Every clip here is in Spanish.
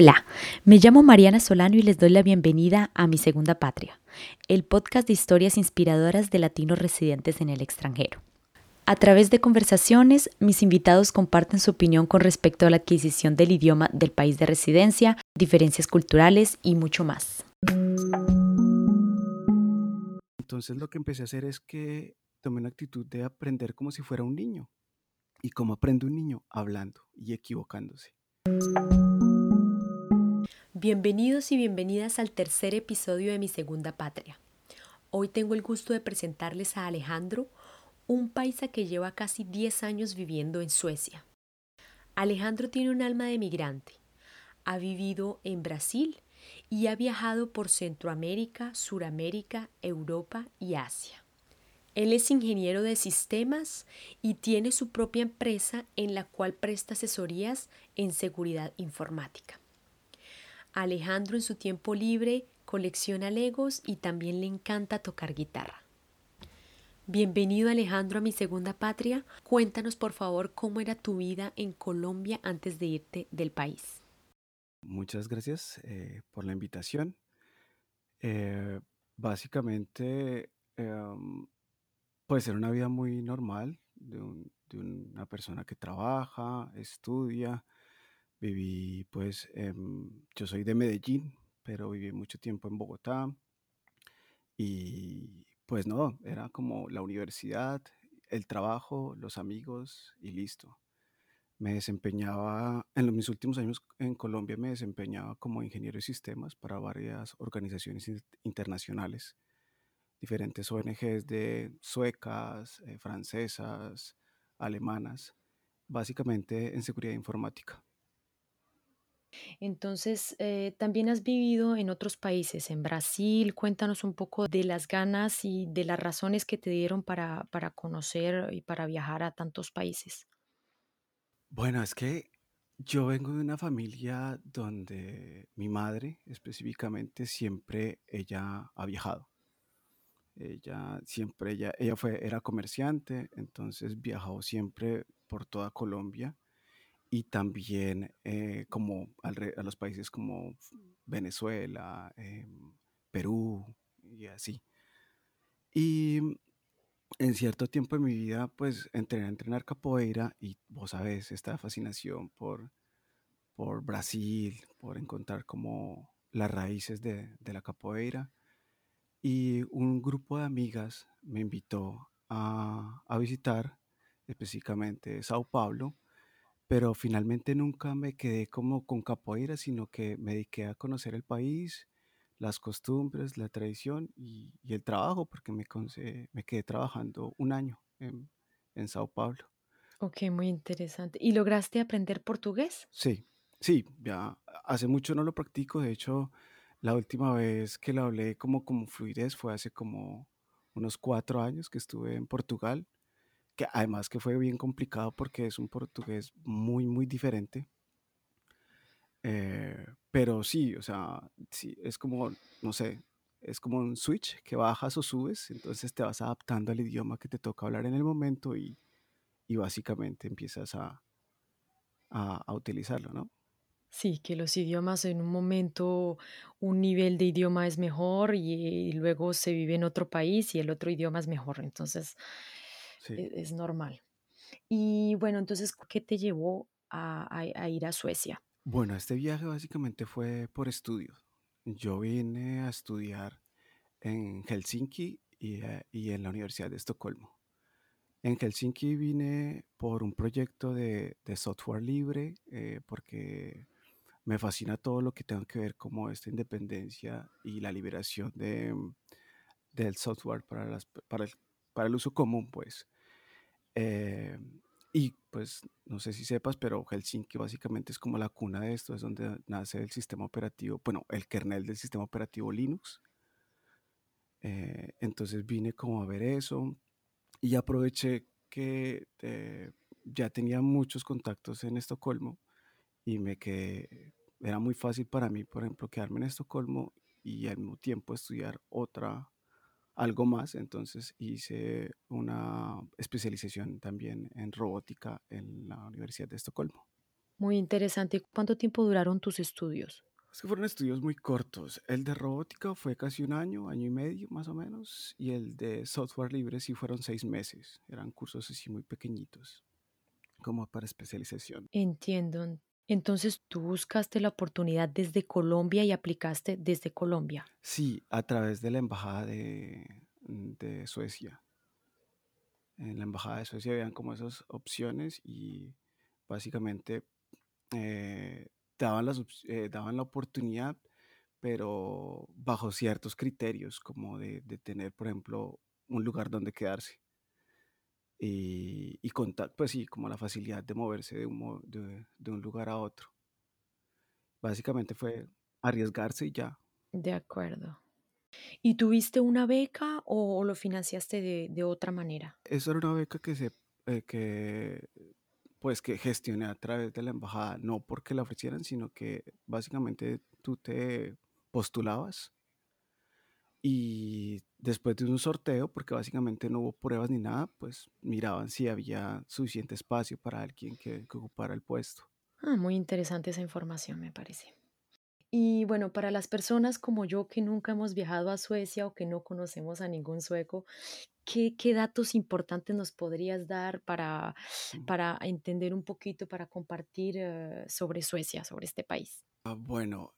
Hola, me llamo Mariana Solano y les doy la bienvenida a Mi Segunda Patria, el podcast de historias inspiradoras de latinos residentes en el extranjero. A través de conversaciones, mis invitados comparten su opinión con respecto a la adquisición del idioma del país de residencia, diferencias culturales y mucho más. Entonces lo que empecé a hacer es que tomé una actitud de aprender como si fuera un niño. ¿Y cómo aprende un niño? Hablando y equivocándose. Bienvenidos y bienvenidas al tercer episodio de Mi Segunda Patria. Hoy tengo el gusto de presentarles a Alejandro, un paisa que lleva casi 10 años viviendo en Suecia. Alejandro tiene un alma de migrante. Ha vivido en Brasil y ha viajado por Centroamérica, Suramérica, Europa y Asia. Él es ingeniero de sistemas y tiene su propia empresa en la cual presta asesorías en seguridad informática. Alejandro en su tiempo libre colecciona legos y también le encanta tocar guitarra. Bienvenido Alejandro a mi segunda patria. Cuéntanos por favor cómo era tu vida en Colombia antes de irte del país. Muchas gracias eh, por la invitación. Eh, básicamente, em, puede ser una vida muy normal de, de una persona que trabaja, estudia, Viví, pues, yo soy de Medellín, pero viví mucho tiempo en Bogotá. Y pues no, era como la universidad, el trabajo, los amigos y listo. Me desempeñaba, en mis últimos años en Colombia me desempeñaba como ingeniero de sistemas para varias organizaciones internacionales, diferentes ONGs de suecas, eh, francesas, alemanas, básicamente en seguridad informática. Entonces, eh, también has vivido en otros países, en Brasil. Cuéntanos un poco de las ganas y de las razones que te dieron para, para conocer y para viajar a tantos países. Bueno, es que yo vengo de una familia donde mi madre específicamente siempre ella ha viajado. Ella siempre ella, ella fue era comerciante, entonces viajó siempre por toda Colombia y también eh, como a los países como Venezuela, em, Perú y así. Y en cierto tiempo de mi vida, pues entré a entrenar capoeira y vos sabés, esta fascinación por, por Brasil, por encontrar como las raíces de, de la capoeira. Y un grupo de amigas me invitó a, a visitar específicamente Sao Paulo pero finalmente nunca me quedé como con capoeira, sino que me dediqué a conocer el país, las costumbres, la tradición y, el trabajo, porque me, me quedé trabajando un año en, en Sao Paulo. Ok, muy interesante. ¿Y lograste aprender portugués? Sí, sí, ya hace mucho no lo practico, de hecho, la última vez que lo hablé como como fluidez fue hace como unos cuatro años que estuve en Portugal que además que fue bien complicado porque es un portugués muy, muy diferente. Eh, pero sí, o sea, sí, es como, no sé, es como un switch que bajas o subes, entonces te vas adaptando al idioma que te toca hablar en el momento y, y básicamente empiezas a, a, a, utilizarlo, ¿no? Sí, que los idiomas en un momento, un nivel de idioma es mejor y, y luego se vive en otro país y el otro idioma es mejor. Entonces, e es normal. Y bueno, entonces, ¿qué te llevó a a ir a Suecia? Bueno, este viaje básicamente fue por estudio. Yo vine a estudiar en Helsinki y, eh, y en la Universidad de Estocolmo. En Helsinki vine por un proyecto de, de software libre, eh, porque me fascina todo lo que tenga que ver como esta independencia y la liberación de, del software para, las, para, el, para el uso común, pues. Eh, y pues no sé si sepas, pero Helsinki básicamente es como la cuna de esto, es donde nace el sistema operativo, bueno, el kernel del sistema operativo Linux. Eh, entonces vine como a ver eso y aproveché que eh, ya tenía muchos contactos en Estocolmo y me quedé, era muy fácil para mí, por ejemplo, quedarme en Estocolmo y al mismo tiempo estudiar otra algo más, entonces hice una especialización también en robótica en la Universidad de Estocolmo. Muy interesante. ¿Cuánto tiempo duraron tus estudios? Es que fueron estudios muy cortos. El de robótica fue casi un año, año y medio más o menos, y el de software libre sí fueron seis meses. Eran cursos así muy pequeñitos, como para especialización. Entiendo. Entonces tú buscaste la oportunidad desde Colombia y aplicaste desde Colombia. Sí, a través de la embajada de, de Suecia. En la embajada de Suecia habían como esas opciones y básicamente eh, daban, las, eh, daban la oportunidad, pero bajo ciertos criterios, como de, de tener, por ejemplo, un lugar donde quedarse. Y, y contar, pues sí, como la facilidad de moverse de un, de, de un lugar a otro. Básicamente fue arriesgarse y ya. De acuerdo. ¿Y tuviste una beca o lo financiaste de, de otra manera? Eso era una beca que se, eh, que, pues que gestioné a través de la embajada, no porque la ofrecieran, sino que básicamente tú te postulabas y después de un sorteo, porque básicamente no hubo pruebas ni nada, pues miraban si había suficiente espacio para alguien que, que ocupara el puesto. Ah, muy interesante esa información, me parece. Y bueno, para las personas como yo que nunca hemos viajado a Suecia o que no conocemos a ningún sueco, ¿qué, qué datos importantes nos podrías dar para, para entender un poquito, para compartir eh, sobre Suecia, sobre este país? Ah, bueno,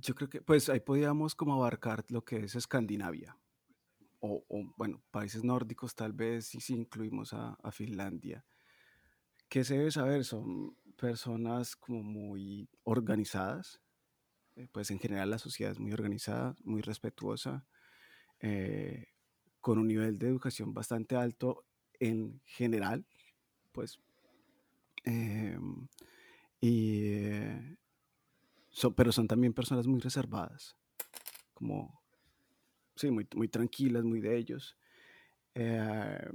yo creo que pues ahí podíamos como abarcar lo que es Escandinavia. O, o, bueno, países nórdicos tal vez, y si incluimos a, a Finlandia. ¿Qué se debe saber? Son personas como muy organizadas, eh, pues en general la sociedad es muy organizada, muy respetuosa, eh, con un nivel de educación bastante alto en general, pues, eh, y, son- pero son también personas muy reservadas, como, sí, muy, tranquilas, muy de ellos. Eh,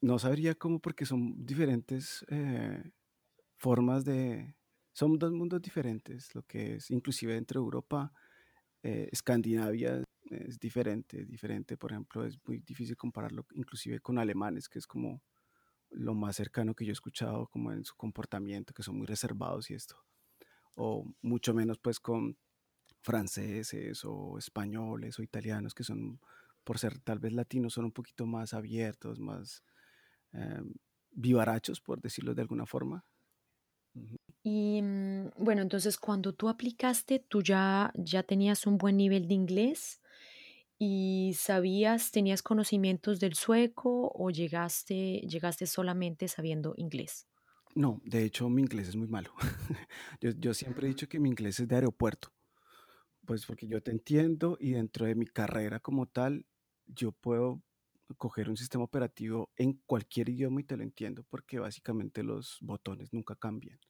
no sabría cómo porque son diferentes eh, formas de... Son dos mundos diferentes, lo que es inclusive dentro de Europa, eh, Escandinavia es diferente, diferente, por ejemplo, es muy difícil compararlo inclusive con alemanes, que es como lo más cercano que yo he escuchado como en su comportamiento, que son muy reservados y esto, o mucho menos pues con franceses o españoles o italianos que son, por ser tal vez latinos, son un poquito más abiertos, más eh, vivarachos, por decirlo de alguna forma. Y mm, bueno, entonces cuando tú aplicaste, tú ya, ya tenías un buen nivel de inglés y sabías, tenías conocimientos del sueco o llegaste, llegaste solamente sabiendo inglés. No, de hecho mi inglés es muy malo. yo, yo siempre he dicho que mi inglés es de aeropuerto, pues porque yo te entiendo y dentro de mi carrera como tal, yo puedo coger un sistema operativo en cualquier idioma y te lo entiendo, porque básicamente los botones nunca cambian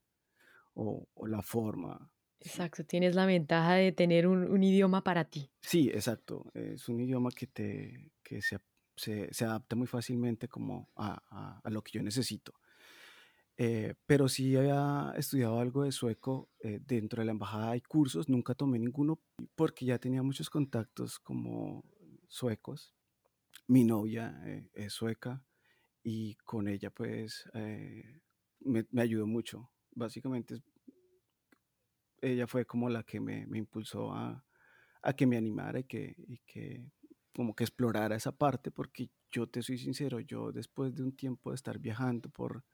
o, o la forma. Sí, Exacto, tienes la ventaja de tener un, un idioma para ti. sí, exacto. Es un idioma que, te, que se, se, se adapta muy fácilmente como a, a- a lo que yo necesito. Eh, pero sí había estudiado algo de sueco eh, dentro de la embajada. Hay cursos, nunca tomé ninguno porque ya tenía muchos contactos como suecos. Mi novia eh, es sueca y con ella pues eh, me, me ayudó mucho. Básicamente ella fue como la que me, me impulsó a, a que me animara y que, y que como que explorara esa parte porque yo te soy sincero, yo después de un tiempo de estar viajando por,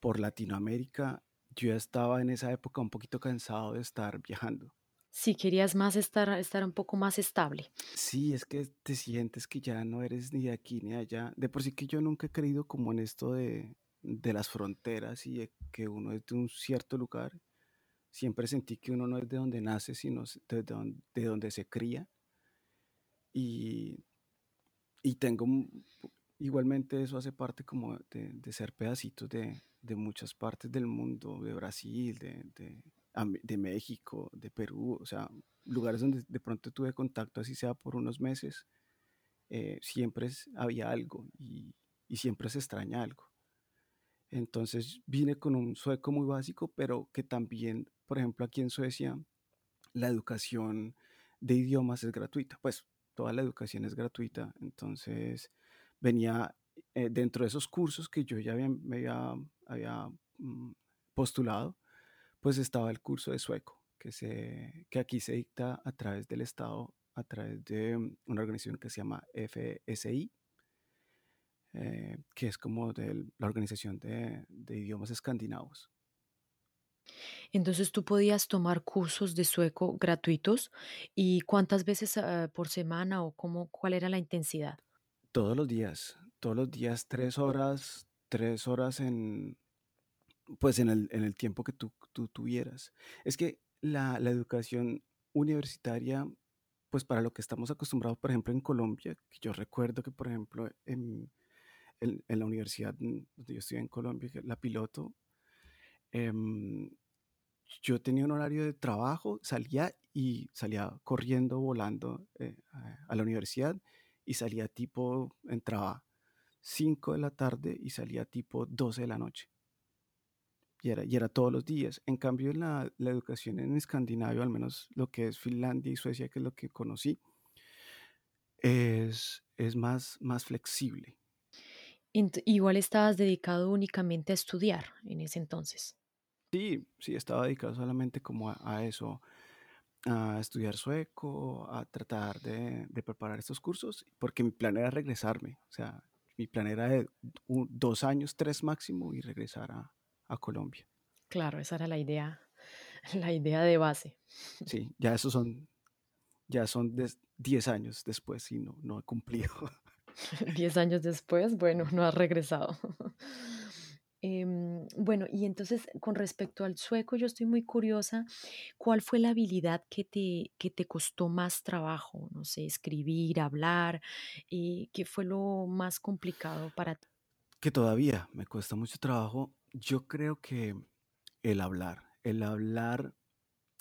por Latinoamérica, yo estaba en esa época un poquito cansado de estar viajando. Si querías más estar, estar un poco más estable. Sí, es que te sientes que ya no eres ni de aquí ni de allá. De por sí que yo nunca he creído como en esto de, de las fronteras y de que uno es de un cierto lugar. Siempre sentí que uno no es de donde nace, sino de donde, de donde se cría. Y, y tengo, igualmente eso hace parte como de, de ser pedacitos de, de muchas partes del mundo, de Brasil, de, de, México, de Perú, o sea, lugares donde de pronto tuve contacto, así sea por unos meses, eh, siempre es- había algo y, y siempre se extraña algo. Entonces vine con un sueco muy básico, pero que también, por ejemplo, aquí en Suecia, la educación de idiomas es gratuita. Pues toda la educación es gratuita. Entonces venía eh, dentro de esos cursos que yo ya había, me había, mm, postulado, pues estaba el curso de sueco, que, se, que aquí se dicta a través del Estado, a través de mm, una organización que se llama FSI, eh, que es como de la organización de, idiomas escandinavos. Entonces tú podías tomar cursos de sueco gratuitos y cuántas veces ah, por semana o cómo, cuál era la intensidad. Todos los días, todos los días, tres horas, tres horas en, pues en el, en el tiempo que tú, tú tuvieras. Es que la, la educación universitaria, pues para lo que estamos acostumbrados, por ejemplo, en Colombia, que yo recuerdo que, por ejemplo, en, en, en la universidad donde yo estudié en Colombia, la piloto, em, yo tenía un horario de trabajo, salía y salía corriendo, volando eh, a la universidad y salía tipo, entraba 5 de la tarde y salía tipo 12 de la noche. Y era, y era todos los días. En cambio, la, la educación en Escandinavia, al menos lo que es Finlandia y Suecia, que es lo que conocí, es, es más, más flexible. Igual estabas dedicado únicamente a estudiar en ese entonces. Sí, sí, estaba dedicado solamente como a, a eso, a estudiar sueco, a tratar de, de preparar estos cursos, porque mi plan era regresarme. O sea, mi plan era de un- dos años, tres máximo, y regresar a, a Colombia. Claro, esa era la idea, la idea de base. Sí, ya esos son, ya son des- diez años después y no, no he cumplido. Diez años después, bueno, no has regresado. Em, bueno, y entonces con respecto al sueco, yo estoy muy curiosa, ¿cuál fue la habilidad que te, que te costó más trabajo? No sé, escribir, hablar, eh, ¿qué fue lo más complicado para ti? Que todavía me cuesta mucho trabajo. Yo creo que el hablar, el hablar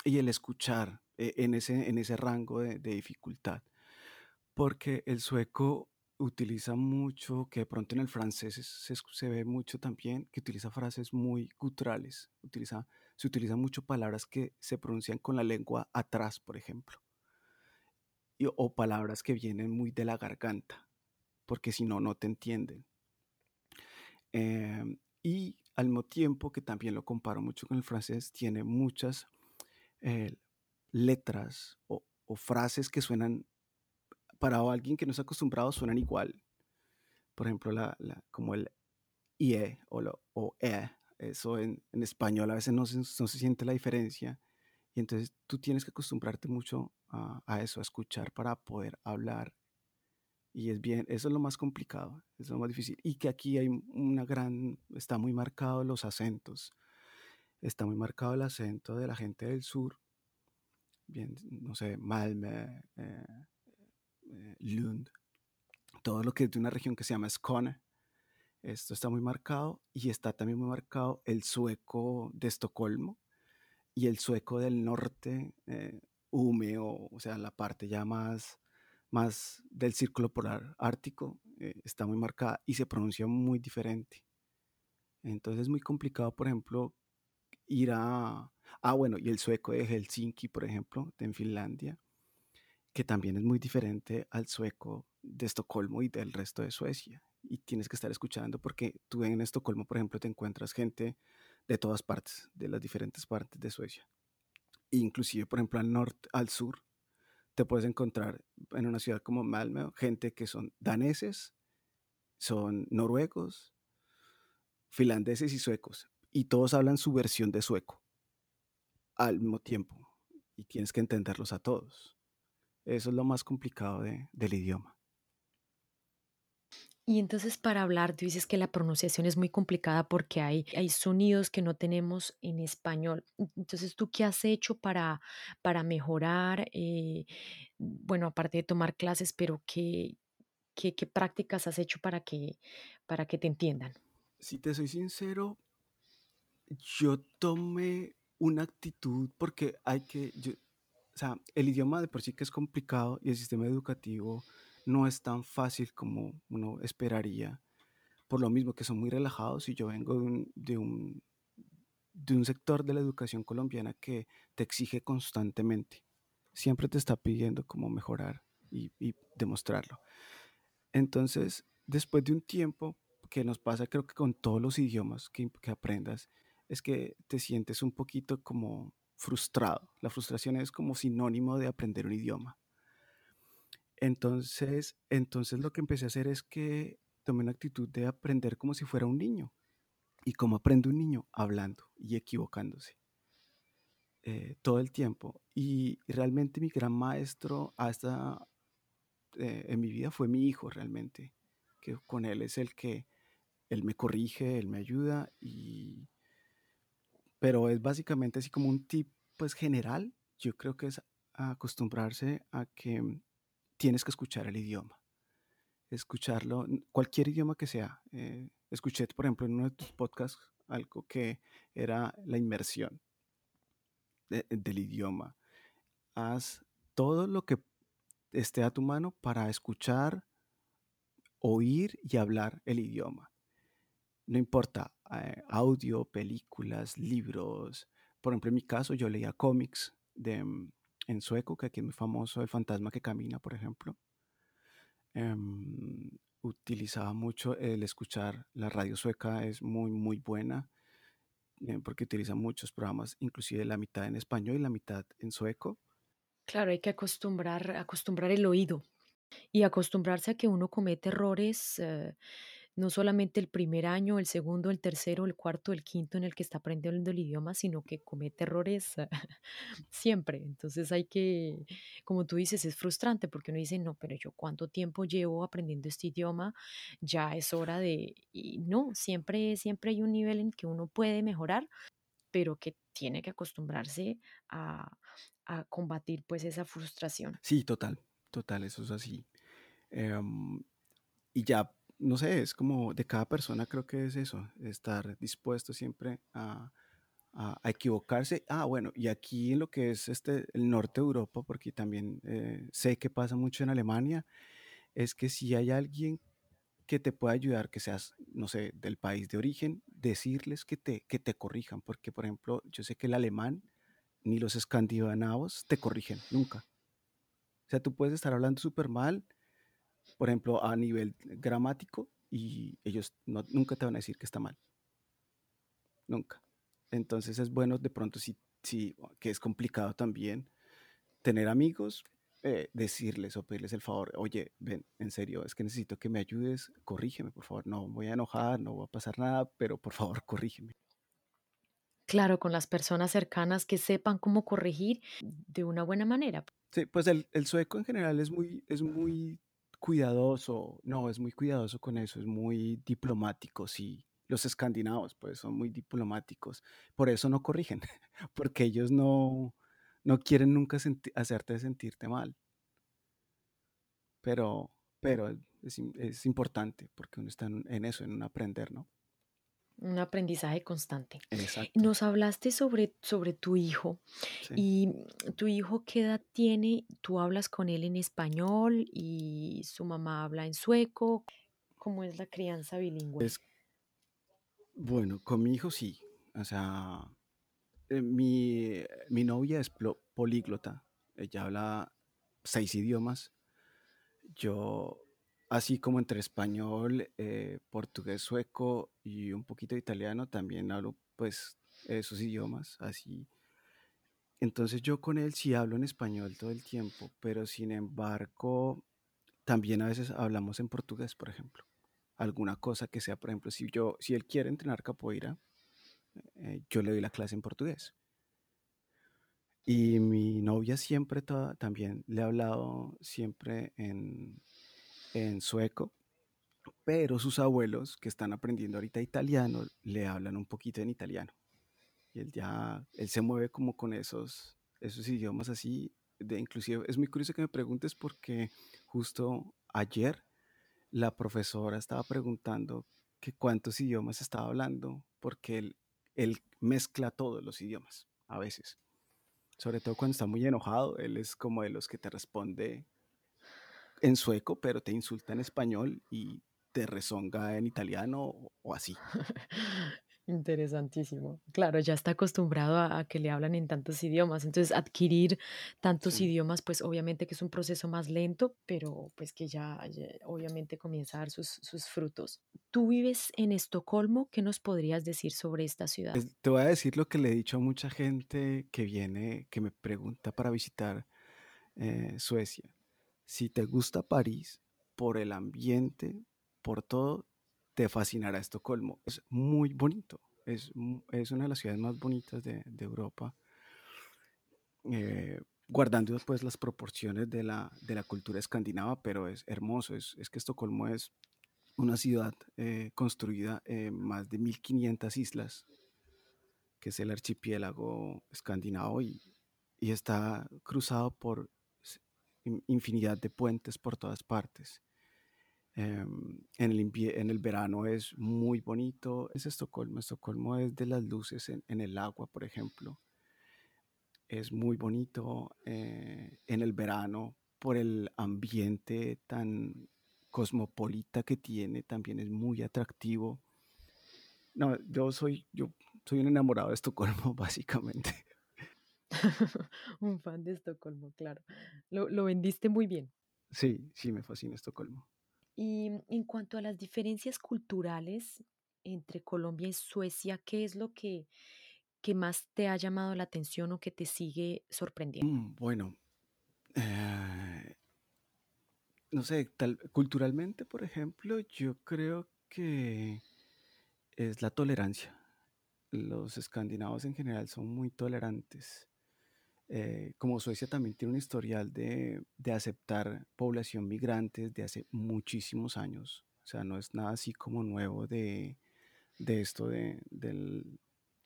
y el escuchar eh, en ese, en ese rango de, de dificultad. Porque el sueco utiliza mucho, que de pronto en el francés se, se ve mucho también, que utiliza frases muy guturales. Utiliza, se utilizan mucho palabras que se pronuncian con la lengua atrás, por ejemplo. o palabras que vienen muy de la garganta, porque si no, no te entienden. Em, y al mismo tiempo que también lo comparo mucho con el francés, tiene muchas eh, letras o, o frases que suenan, para alguien que no está acostumbrado, suenan igual. Por ejemplo, la, la- como el IE o, lo, o E, eso en, en español a veces no se, no se siente la diferencia. Y entonces tú tienes que acostumbrarte mucho a, a eso, a escuchar para poder hablar. Y es bien, eso es lo más complicado, es lo más difícil. Y que aquí hay una gran, está muy marcado los acentos. Está muy marcado el acento de la gente del sur, bien, no sé, Malmö, eh, eh, Lund, todo lo que es de una región que se llama Skåne. Esto está muy marcado y está también muy marcado el sueco de Estocolmo y el sueco del norte, eh, húmedo, o sea, la parte ya más, más del círculo polar ártico, eh, está muy marcada y se pronuncia muy diferente. Entonces es muy complicado, por ejemplo, ir a... Ah, bueno, y el sueco de Helsinki, por ejemplo, en Finlandia, que también es muy diferente al sueco de Estocolmo y del resto de Suecia. Y tienes que estar escuchando porque tú en Estocolmo, por ejemplo, te encuentras gente de todas partes, de las diferentes partes de Suecia. Inclusive, por ejemplo, al norte, al sur, te puedes encontrar en una ciudad como Malmö gente que son daneses, son noruegos, finlandeses y suecos. Y todos hablan su versión de sueco al mismo tiempo. Y tienes que entenderlos a todos. Eso es lo más complicado de- del idioma. Y entonces para hablar, tú dices que la pronunciación es muy complicada porque hay, hay sonidos que no tenemos en español. Entonces, ¿tú qué has hecho para, para mejorar? eh, bueno, aparte de tomar clases, pero ¿qué, qué, qué prácticas has hecho para que, para que te entiendan? Si te soy sincero, yo tomé una actitud porque hay que, yo- o sea, el idioma de por sí que es complicado y el sistema educativo no es tan fácil como uno esperaría, por lo mismo que son muy relajados y yo vengo de un, de un, de un sector de la educación colombiana que te exige constantemente, siempre te está pidiendo cómo mejorar y, demostrarlo. Entonces, después de un tiempo que nos pasa, creo que con todos los idiomas que aprendas, es que te sientes un poquito como frustrado. La frustración es como sinónimo de aprender un idioma. Entonces, entonces lo que empecé a hacer es que tomé una actitud de aprender como si fuera un niño. ¿Y cómo aprende un niño? Hablando y equivocándose. Eh, todo el tiempo. Y realmente mi gran maestro hasta eh, en mi vida fue mi hijo realmente, que con él es el que él me corrige, él me ayuda y pero es básicamente así como un tip pues general, yo creo que es acostumbrarse a que tienes que escuchar el idioma. Escucharlo, cualquier idioma que sea. Eh, escuché, por ejemplo, en uno de tus podcasts algo que era la inmersión del idioma. Haz todo lo que esté a tu mano para escuchar, oír y hablar el idioma. No importa, eh, audio, películas, libros. Por ejemplo, en mi caso, yo leía cómics de, mm, en sueco, que aquí es muy famoso, El fantasma que camina, por ejemplo. Em, utilizaba mucho el escuchar la radio sueca, es muy, muy buena, eh, porque utiliza muchos programas, inclusive la mitad en español y la mitad en sueco. Claro, hay que acostumbrar, acostumbrar el oído y acostumbrarse a que uno comete errores. Eh, no solamente el primer año, el segundo, el tercero, el cuarto, el quinto en el que está aprendiendo el idioma, sino que comete errores siempre. Entonces hay que, como tú dices, es frustrante porque uno dice, no, pero yo cuánto tiempo llevo aprendiendo este idioma, ya es hora de, y no, siempre, siempre hay un nivel en que uno puede mejorar, pero que tiene que acostumbrarse a, a combatir pues esa frustración. Sí, total, total, eso es así. Em, y ya no sé, es como de cada persona creo que es eso, estar dispuesto siempre a, equivocarse. Ah, bueno, y aquí en lo que es este, el norte de Europa, porque también eh, sé que pasa mucho en Alemania, es que si hay alguien que te pueda ayudar, que seas, no sé, del país de origen, decirles que te, que te corrijan, porque por ejemplo, yo sé que el alemán ni los escandinavos te corrigen, nunca. O sea, tú puedes estar hablando súper mal por ejemplo, a nivel gramático y ellos nunca te van a decir que está mal. Nunca. Entonces es bueno de pronto, si, si que es complicado también, tener amigos, eh, decirles o pedirles el favor, oye, ven, en serio, es que necesito que me ayudes, corrígeme, por favor, no voy a enojar, no va a pasar nada, pero por favor, corrígeme. Claro, con las personas cercanas que sepan cómo corregir de una buena manera. Sí, pues el, el sueco en general es muy, es muy cuidadoso, no, es muy cuidadoso con eso, es muy diplomático, sí. Los escandinavos, pues, son muy diplomáticos. Por eso no corrigen, porque ellos no, no quieren nunca hacerte sentirte mal. Pero, pero es, es importante, porque uno está en, en eso, en un aprender, ¿no? Un aprendizaje constante. Exacto. Nos hablaste sobre, sobre tu hijo y tu hijo qué edad tiene, tú hablas con él en español y su mamá habla en sueco. ¿Cómo es la crianza bilingüe? bueno, con mi hijo sí. O sea, eh, mi, mi novia es políglota. Ella habla seis idiomas. Yo Así como entre español, eh, portugués, sueco y un poquito de italiano, también hablo pues esos idiomas, así. Entonces yo con él sí hablo en español todo el tiempo, pero sin embargo, también a veces hablamos en portugués, por ejemplo. Alguna cosa que sea, por ejemplo, si yo, si él quiere entrenar capoeira, eh, yo le doy la clase en portugués. Y mi novia siempre también le ha hablado siempre en, en sueco, pero sus abuelos que están aprendiendo ahorita italiano le hablan un poquito en italiano. Y él ya, él se mueve como con esos, esos idiomas así. De, inclusive es muy curioso que me preguntes porque justo ayer la profesora estaba preguntando que cuántos idiomas estaba hablando porque él, él mezcla todos los idiomas a veces. Sobre todo cuando está muy enojado, él es como de los que te responde en sueco, pero te insulta en español y te rezonga en italiano o, así. Interesantísimo. Claro, ya está acostumbrado a, a que le hablan en tantos idiomas. Entonces, adquirir tantos Sí. idiomas, pues obviamente que es un proceso más lento, pero pues que ya, ya obviamente comienza a dar sus, sus frutos. Tú vives en Estocolmo, ¿qué nos podrías decir sobre esta ciudad? Es- te voy a decir lo que le he dicho a mucha gente que viene, que me pregunta para visitar eh, Suecia. Si te gusta París, por el ambiente, por todo, te fascinará Estocolmo. Es muy bonito. Es, es una de las ciudades más bonitas de, de Europa, eh, guardando pues las proporciones de la, de la cultura escandinava, pero es hermoso. Es, es que Estocolmo es una ciudad eh, construida en más de 1500 islas, que es el archipiélago escandinavo y, y está cruzado por infinidad de puentes por todas partes. Em, en, el en el verano es muy bonito. Es Estocolmo. Estocolmo es de las luces en, en el agua, por ejemplo. Es muy bonito eh, en el verano por el ambiente tan cosmopolita que tiene. También es muy atractivo. No, yo soy, yo soy un enamorado de Estocolmo, básicamente. Un fan de Estocolmo, claro. Lo, lo vendiste muy bien. Sí, sí, me fascina Estocolmo. Y en cuanto a las diferencias culturales entre Colombia y Suecia, ¿qué es lo que, que más te ha llamado la atención o que te sigue sorprendiendo? Mm, bueno, eh, no sé, tal, culturalmente, por ejemplo, yo creo que es la tolerancia. Los escandinavos en general son muy tolerantes. Eh, como Suecia también tiene un historial de, de aceptar población migrante desde hace muchísimos años. O sea, no es nada así como nuevo de, de esto de, del-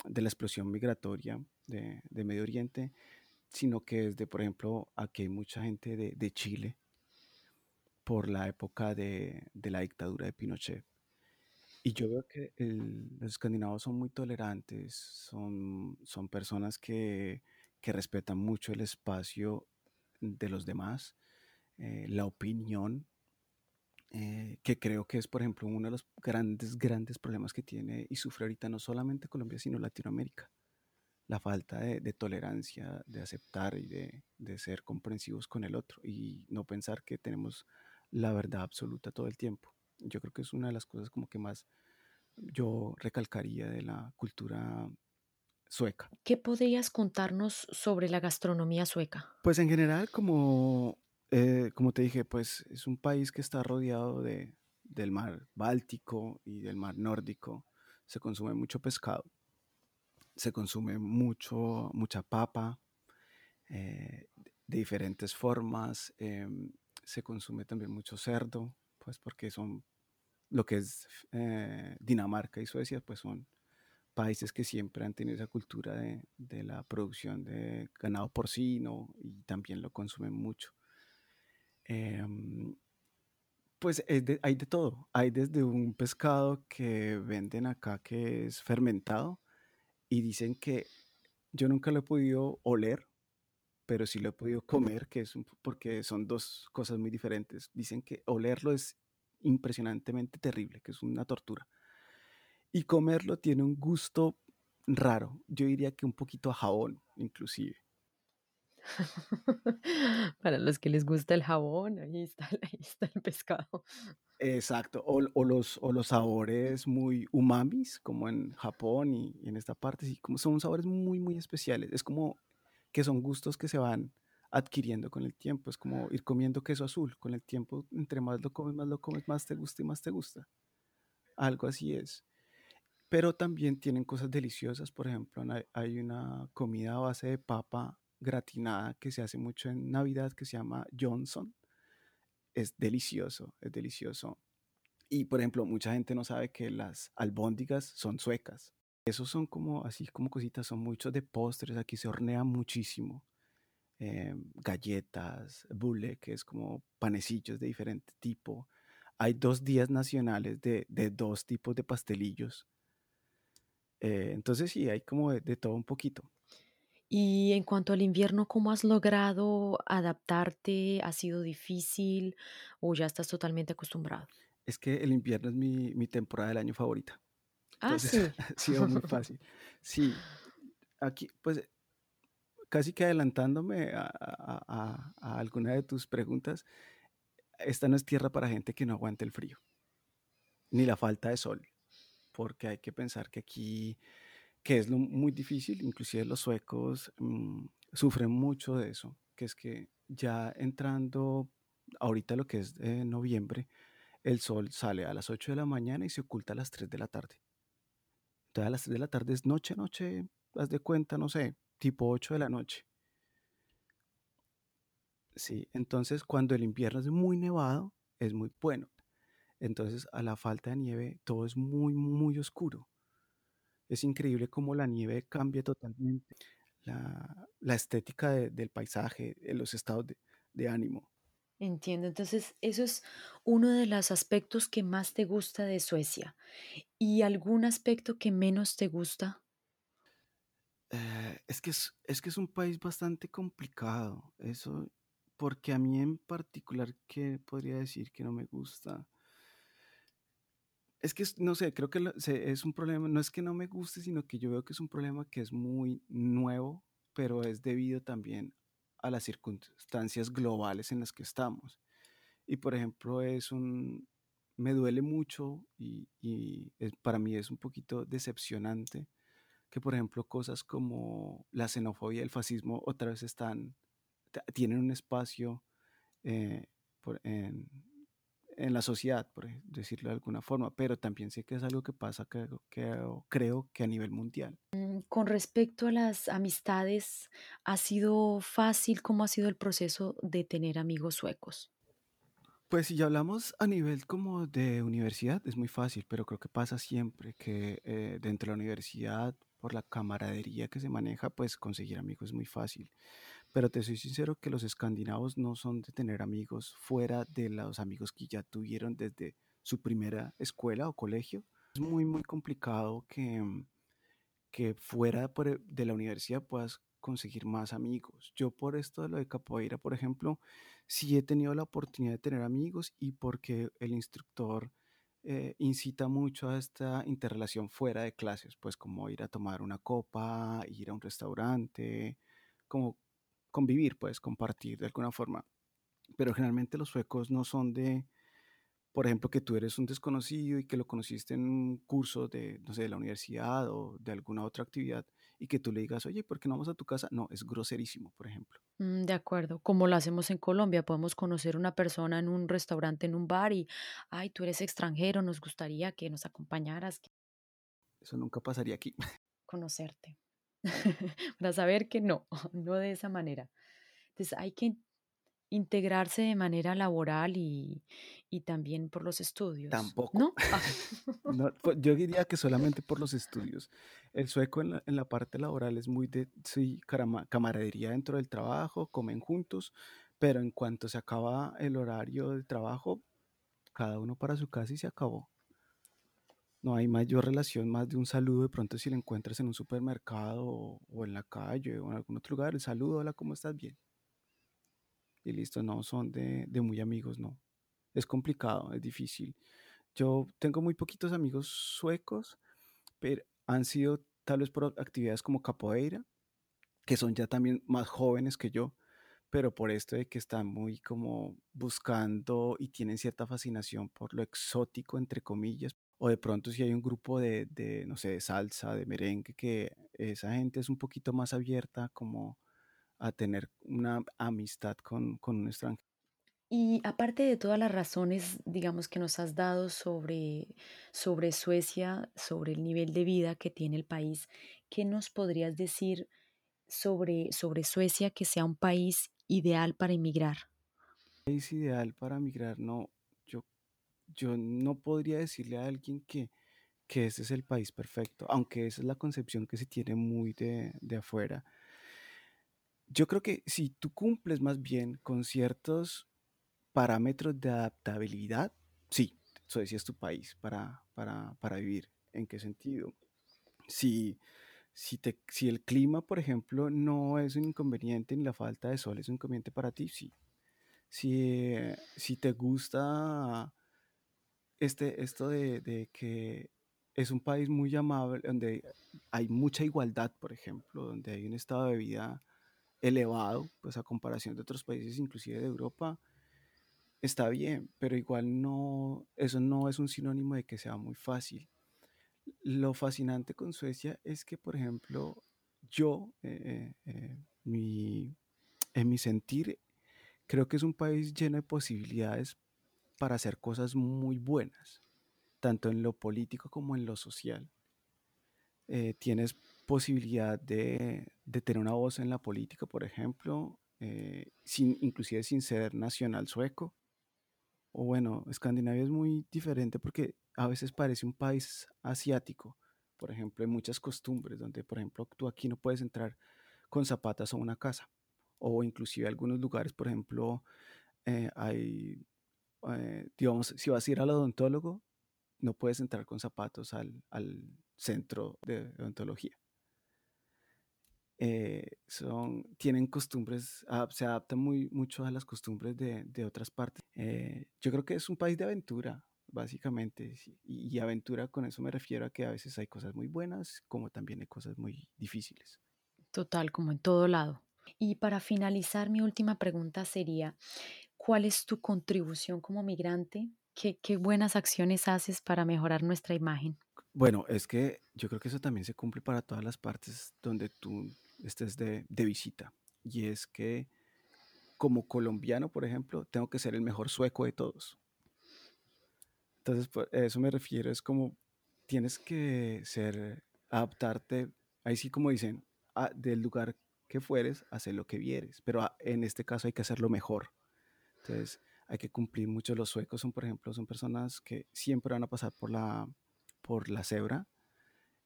de la explosión migratoria de, Medio Oriente, sino que desde, por ejemplo, aquí hay mucha gente de, Chile por la época de la dictadura de Pinochet. Y yo veo que el- los escandinavos son muy tolerantes, son, son personas que, que respetan mucho el espacio de los demás, eh, la opinión, eh, que creo que es, por ejemplo, uno de los grandes, grandes problemas que tiene y sufre ahorita no solamente Colombia, sino Latinoamérica. La falta de, tolerancia, de aceptar y de ser comprensivos con el otro y no pensar que tenemos la verdad absoluta todo el tiempo. Yo creo que es una de las cosas como que más yo recalcaría de la cultura sueca. ¿Qué podrías contarnos sobre la gastronomía sueca? Pues en general, como, eh, como te dije, pues es un país que está rodeado de, del mar Báltico y del mar Nórdico. Se consume mucho pescado, se consume mucho, mucha papa, eh, de diferentes formas. em, se consume también mucho cerdo, pues porque son lo que es eh, Dinamarca y Suecia, pues son países que siempre han tenido esa cultura de, de la producción de ganado porcino y también lo consumen mucho. Em, pues es de- hay de todo. Hay desde un pescado que venden acá que es fermentado y dicen que yo nunca lo he podido oler, pero sí lo he podido comer, que es un- porque son dos cosas muy diferentes. Dicen que olerlo es impresionantemente terrible, que es una tortura. Y comerlo tiene un gusto raro. Yo diría que un poquito a jabón, inclusive. Para los que les gusta el jabón, ahí está, ahí está el pescado. Exacto. O, o los, o los sabores muy umamis, como en Japón y, y en esta parte, sí, como son sabores muy, muy especiales. Es como que son gustos que se van adquiriendo con el tiempo. Es como ir comiendo queso azul. Con el tiempo, entre más lo comes, más lo comes, más te gusta y más te gusta. Algo así es. Pero también tienen cosas deliciosas. Por ejemplo, hay una comida a base de papa gratinada que se hace mucho en Navidad que se llama Johnson. Es delicioso, es delicioso. Y por ejemplo, mucha gente no sabe que las albóndigas son suecas. Esos son como, así como cositas, son muchos de postres. Aquí se hornea muchísimo. Eh, galletas, bulle, que es como panecillos de diferente tipo. Hay dos días nacionales de, de dos tipos de pastelillos Eh, entonces sí, hay como de, de todo un poquito. Y en cuanto al invierno, ¿cómo has logrado adaptarte? ¿Ha sido difícil o ya estás totalmente acostumbrado? Es que el invierno es mi, mi temporada del año favorita. Ah, Entonces sí. ha sido muy fácil. Sí, aquí, pues casi que adelantándome a- a- a alguna de tus preguntas, esta no es tierra para gente que no aguante el frío, ni la falta de sol, porque hay que pensar que aquí, que es lo muy difícil, inclusive los suecos mm, sufren mucho de eso, que es que ya entrando ahorita lo que es noviembre, el sol sale a las 8 de la mañana y se oculta a las 3 de la tarde. Entonces a las 3 de la tarde es noche, noche, haz de cuenta, no sé, tipo 8 de la noche. Sí, entonces cuando el invierno es muy nevado, es muy bueno. Entonces a la falta de nieve todo es muy, muy oscuro. Es increíble cómo la nieve cambia totalmente la, la estética de- del paisaje, los estados de, de ánimo. Entiendo. Entonces, eso es uno de los aspectos que más te gusta de Suecia. ¿Y algún aspecto que menos te gusta? Eh, es que es, es que es un país bastante complicado, eso, porque a mí en particular, ¿qué podría decir que no me gusta? Es que no sé, creo que lo- es un problema, no es que no me guste, sino que yo veo que es un problema que es muy nuevo, pero es debido también a las circunstancias globales en las que estamos. Y por ejemplo, es un, me duele mucho y, es- para mí es un poquito decepcionante que, por ejemplo, cosas como la xenofobia el fascismo otra vez están, tienen un espacio eh, por- en, en la sociedad, por ej- decirlo de alguna forma, pero también sé que es algo que pasa, que, que creo que a nivel mundial. Mm, Con respecto a las amistades, ¿ha sido fácil? ¿Cómo ha sido el proceso de tener amigos suecos? Pues si ya hablamos a nivel como de universidad, es muy fácil, pero creo que pasa siempre que eh, dentro de la universidad, por la camaradería que se maneja, pues conseguir amigos es muy fácil. Pero te soy sincero que los escandinavos no son de tener amigos fuera de los amigos que ya tuvieron desde su primera escuela o colegio. Es muy, muy complicado que, mm, que fuera e- de la universidad puedas conseguir más amigos. Yo por esto de lo de capoeira, por ejemplo, sí he tenido la oportunidad de tener amigos y porque el instructor eh, incita mucho a esta interrelación fuera de clases, pues como ir a tomar una copa, ir a un restaurante, como convivir, pues compartir de alguna forma. Pero generalmente los suecos no son de, por ejemplo, que tú eres un desconocido y que lo conociste en un curso de, no sé, de la universidad o de alguna otra actividad y que tú le digas, oye, ¿por qué no vamos a tu casa? No, es groserísimo, por ejemplo. Mm, de acuerdo, como lo hacemos en Colombia, podemos conocer una persona en un restaurante, en un bar y, ay, tú eres extranjero, nos gustaría que nos acompañaras, Eso nunca pasaría aquí. conocerte, para saber que no, no de esa manera. Entonces hay que integrarse de manera laboral y, y también por los estudios, Tampoco. ¿no? Ah, No, pues, yo diría que solamente por los estudios. El sueco en la, en la parte laboral es muy de, sí, camaradería dentro del trabajo, comen juntos, pero en cuanto se acaba el horario de trabajo, cada uno para su casa y se acabó. No hay mayor relación, más de un saludo. De pronto, si lo encuentras en un supermercado o, en la calle o en algún otro lugar, el saludo, hola, ¿cómo estás? Bien. Y listo, no son de, de muy amigos, no. Es complicado, es difícil. Yo tengo muy poquitos amigos suecos, pero han sido tal vez por actividades como capoeira, que son ya también más jóvenes que yo, pero por esto de que están muy como buscando y tienen cierta fascinación por lo exótico, entre comillas, o de pronto si hay un grupo de, de, no sé, de salsa, de merengue, que esa gente es un poquito más abierta como a tener una amistad con, con un extranjero. Y aparte de todas las razones, digamos, que nos has dado sobre, sobre Suecia, sobre el nivel de vida que tiene el país, ¿qué nos podrías decir sobre, sobre Suecia que sea un país ideal para emigrar? país ideal para migrar, no, yo, no podría decirle a alguien que, que ese es el país perfecto, aunque esa es la concepción que se tiene muy de, de afuera. Yo creo que si tú cumples más bien con ciertos parámetros de adaptabilidad, sí, Suecia es tu país para, para, para vivir. ¿En qué sentido? Si, si, te, si el clima, por ejemplo, no es un inconveniente ni la falta de sol es un inconveniente para ti, sí. Si, eh, si te gusta este, esto de, de que es un país muy amable, donde hay mucha igualdad, por ejemplo, donde hay un estado de vida elevado, pues a comparación de otros países, inclusive de Europa, está bien, pero igual no, eso no es un sinónimo de que sea muy fácil. Lo fascinante con Suecia es que, por ejemplo, yo, eh, eh, mi, en mi sentir, creo que es un país lleno de posibilidades para hacer cosas muy buenas, tanto en lo político como en lo social. Eh, tienes posibilidad de, tener una voz en la política, por ejemplo, sin, inclusive sin ser nacional sueco. O bueno, Escandinavia es muy diferente porque a veces parece un país asiático. Por ejemplo, hay muchas costumbres donde, por ejemplo, tú aquí no puedes entrar con zapatas a una casa. O inclusive algunos lugares, por ejemplo, eh, hay, eh, digamos, si vas a ir al odontólogo, no puedes entrar con zapatos al, al centro de odontología. Eh, son, tienen costumbres, se adaptan muy, mucho a las costumbres de, de otras partes. yo creo que es un país de aventura, básicamente. Y, aventura con eso me refiero a que a veces hay cosas muy buenas, como también hay cosas muy difíciles. Total, como en todo lado. Y para finalizar, mi última pregunta sería, ¿cuál es tu contribución como migrante? ¿Qué, qué buenas acciones haces para mejorar nuestra imagen? Bueno, es que yo creo que eso también se cumple para todas las partes donde tú estés de, de visita. Y es que como colombiano, por ejemplo, tengo que ser el mejor sueco de todos. Entonces, pues, a eso me refiero, es como tienes que ser, adaptarte, ahí sí como dicen, del lugar que fueres, hacer lo que vieres, pero en este caso hay que hacerlo mejor. Entonces, hay que cumplir mucho. Los suecos son, por ejemplo, son personas que siempre van a pasar por la, por la cebra,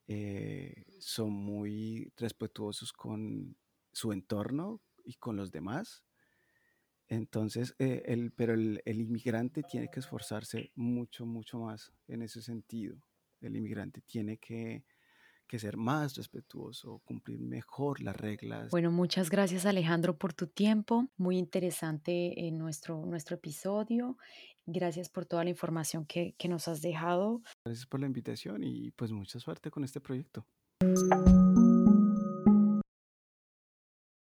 eh, son muy respetuosos con su entorno y con los demás. Entonces, eh, el, pero el, el, inmigrante tiene que esforzarse mucho, mucho más en ese sentido. El inmigrante tiene que, que, ser más respetuoso, cumplir mejor las reglas. Bueno, muchas gracias Alejandro por tu tiempo. Muy interesante en nuestro, nuestro episodio. Gracias por toda la información que, que nos has dejado. Gracias por la invitación y pues mucha suerte con este proyecto.